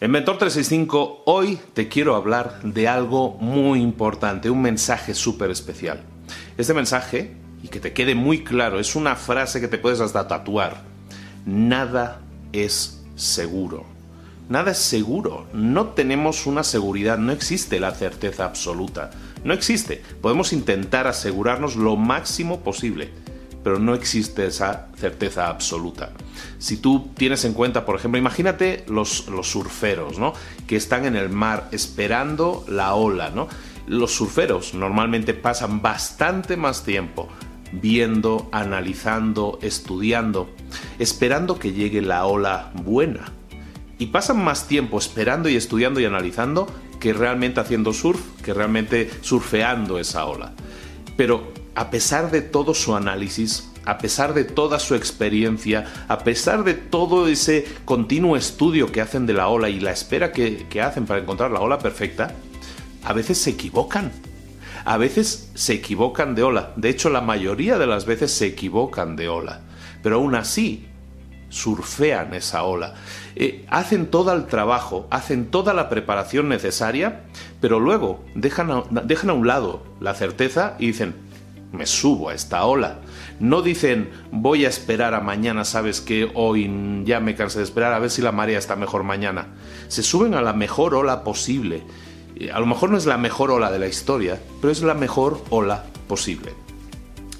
En Mentor 365 hoy te quiero hablar de algo muy importante, un mensaje súper especial. Este mensaje, y que te quede muy claro, es una frase que te puedes hasta tatuar. Nada es seguro. Nada es seguro. No tenemos una seguridad, no existe la certeza absoluta. No existe. Podemos intentar asegurarnos lo máximo posible pero no existe esa certeza absoluta. Si tú tienes en cuenta, por ejemplo, imagínate los, los surferos, ¿no? Que están en el mar esperando la ola, ¿no? Los surferos normalmente pasan bastante más tiempo viendo, analizando, estudiando, esperando que llegue la ola buena. Y pasan más tiempo esperando y estudiando y analizando que realmente haciendo surf, que realmente surfeando esa ola. Pero a pesar de todo su análisis, a pesar de toda su experiencia, a pesar de todo ese continuo estudio que hacen de la ola y la espera que, hacen para encontrar la ola perfecta, a veces se equivocan. A veces se equivocan de ola. De hecho, la mayoría de las veces se equivocan de ola. Pero aún así, surfean esa ola. Eh, hacen todo el trabajo, hacen toda la preparación necesaria, pero luego dejan dejan a un lado la certeza y dicen, me subo a esta ola. No dicen voy a esperar a mañana, sabes que hoy ya me cansé de esperar a ver si la marea está mejor mañana. Se suben a la mejor ola posible. A lo mejor no es la mejor ola de la historia, pero es la mejor ola posible.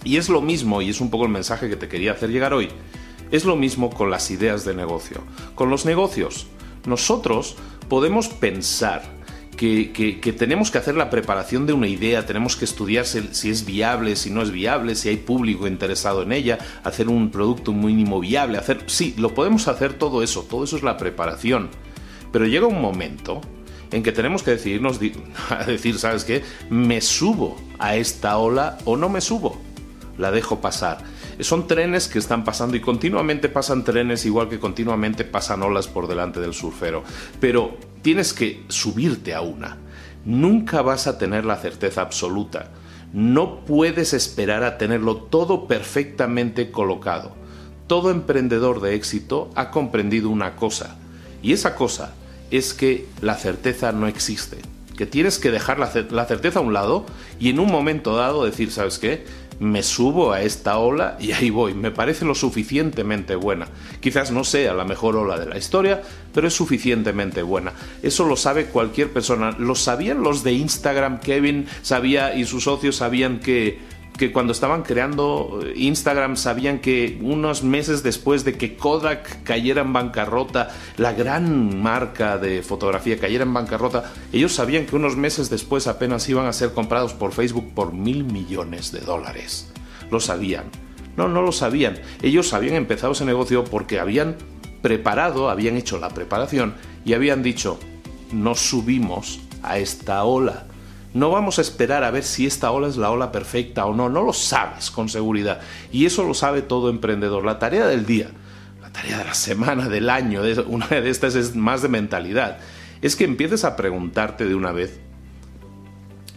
Y es lo mismo, y es un poco el mensaje que te quería hacer llegar hoy, es lo mismo con las ideas de negocio. Con los negocios, nosotros podemos pensar que, tenemos que hacer la preparación de una idea, tenemos que estudiar si, es viable, si no es viable, si hay público interesado en ella, hacer un producto mínimo viable, hacer... Sí, lo podemos hacer todo eso, todo eso es la preparación. Pero llega un momento en que tenemos que decidirnos a decir, ¿sabes qué? ¿Me subo a esta ola o no me subo? La dejo pasar. Son trenes que están pasando y continuamente pasan trenes igual que continuamente pasan olas por delante del surfero. Pero tienes que subirte a una. Nunca vas a tener la certeza absoluta. No puedes esperar a tenerlo todo perfectamente colocado. Todo emprendedor de éxito ha comprendido una cosa, y esa cosa es que la certeza no existe, que tienes que dejar la, certeza a un lado y en un momento dado decir, ¿sabes qué? Me subo a esta ola y ahí voy. Me parece lo suficientemente buena. Quizás no sea la mejor ola de la historia, pero es suficientemente buena. Eso lo sabe cualquier persona. Lo sabían los de Instagram, Kevin sabía y sus socios sabían que que cuando estaban creando Instagram sabían que unos meses después de que Kodak cayera en bancarrota, la gran marca de fotografía cayera en bancarrota, ellos sabían que unos meses después apenas iban a ser comprados por Facebook por mil millones de dólares. Lo sabían. No, no lo sabían. Ellos habían empezado ese negocio porque habían preparado, habían hecho la preparación y habían dicho, nos subimos a esta ola No vamos a esperar a ver si esta ola es la ola perfecta o no, no lo sabes con seguridad. Y eso lo sabe todo emprendedor. La tarea del día, la tarea de la semana, del año, una de estas es más de mentalidad. Es que empieces a preguntarte de una vez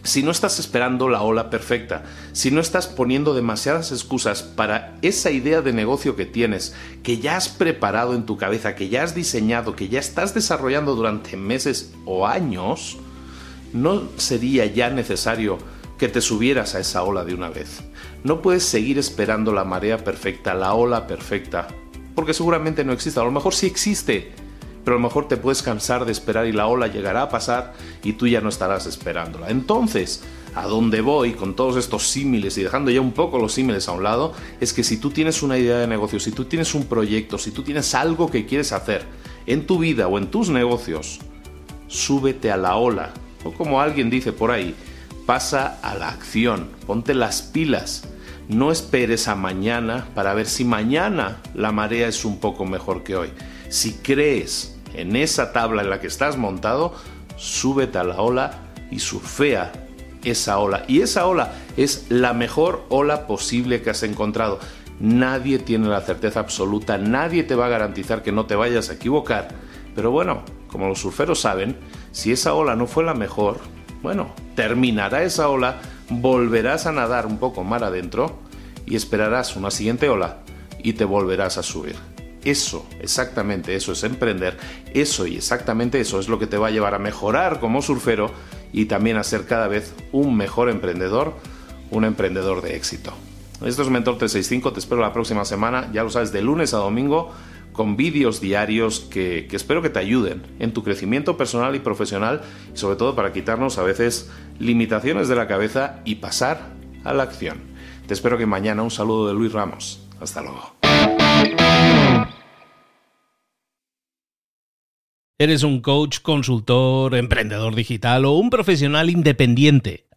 si no estás esperando la ola perfecta, si no estás poniendo demasiadas excusas para esa idea de negocio que tienes, que ya has preparado en tu cabeza, que ya has diseñado, que ya estás desarrollando durante meses o años, no sería ya necesario que te subieras a esa ola de una vez. No puedes seguir esperando la marea perfecta, la ola perfecta, porque seguramente no existe, a lo mejor sí existe, pero a lo mejor te puedes cansar de esperar y la ola llegará a pasar y tú ya no estarás esperándola. Entonces, a dónde voy con todos estos símiles y dejando ya un poco los símiles a un lado, es que si tú tienes una idea de negocio, si tú tienes un proyecto, si tú tienes algo que quieres hacer en tu vida o en tus negocios, súbete a la ola. O como alguien dice por ahí, pasa a la acción, ponte las pilas. No esperes a mañana para ver si mañana la marea es un poco mejor que hoy. Si crees en esa tabla en la que estás montado, súbete a la ola y surfea esa ola. Y esa ola es la mejor ola posible que has encontrado. Nadie tiene la certeza absoluta, nadie te va a garantizar que no te vayas a equivocar. Pero bueno, como los surferos saben, si esa ola no fue la mejor, bueno, terminará esa ola, volverás a nadar un poco mar adentro y esperarás una siguiente ola y te volverás a subir. Eso, exactamente eso es emprender, eso y exactamente eso es lo que te va a llevar a mejorar como surfero y también a ser cada vez un mejor emprendedor, un emprendedor de éxito. Esto es Mentor 365, te espero la próxima semana, ya lo sabes, de lunes a domingo, con vídeos diarios que, espero que te ayuden en tu crecimiento personal y profesional, y sobre todo para quitarnos a veces limitaciones de la cabeza y pasar a la acción. Te espero que mañana un saludo de Luis Ramos. Hasta luego. ¿Eres un coach, consultor, emprendedor digital o un profesional independiente?